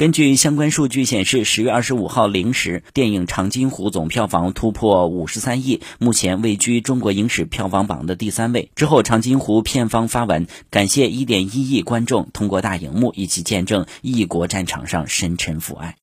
根据相关数据显示十月二十五号零时电影长津湖总票房突破五十三亿目前位居中国影史票房榜的第三位。之后长津湖片方发文感谢一点一亿观众通过大荧幕一起见证异国战场上深沉父爱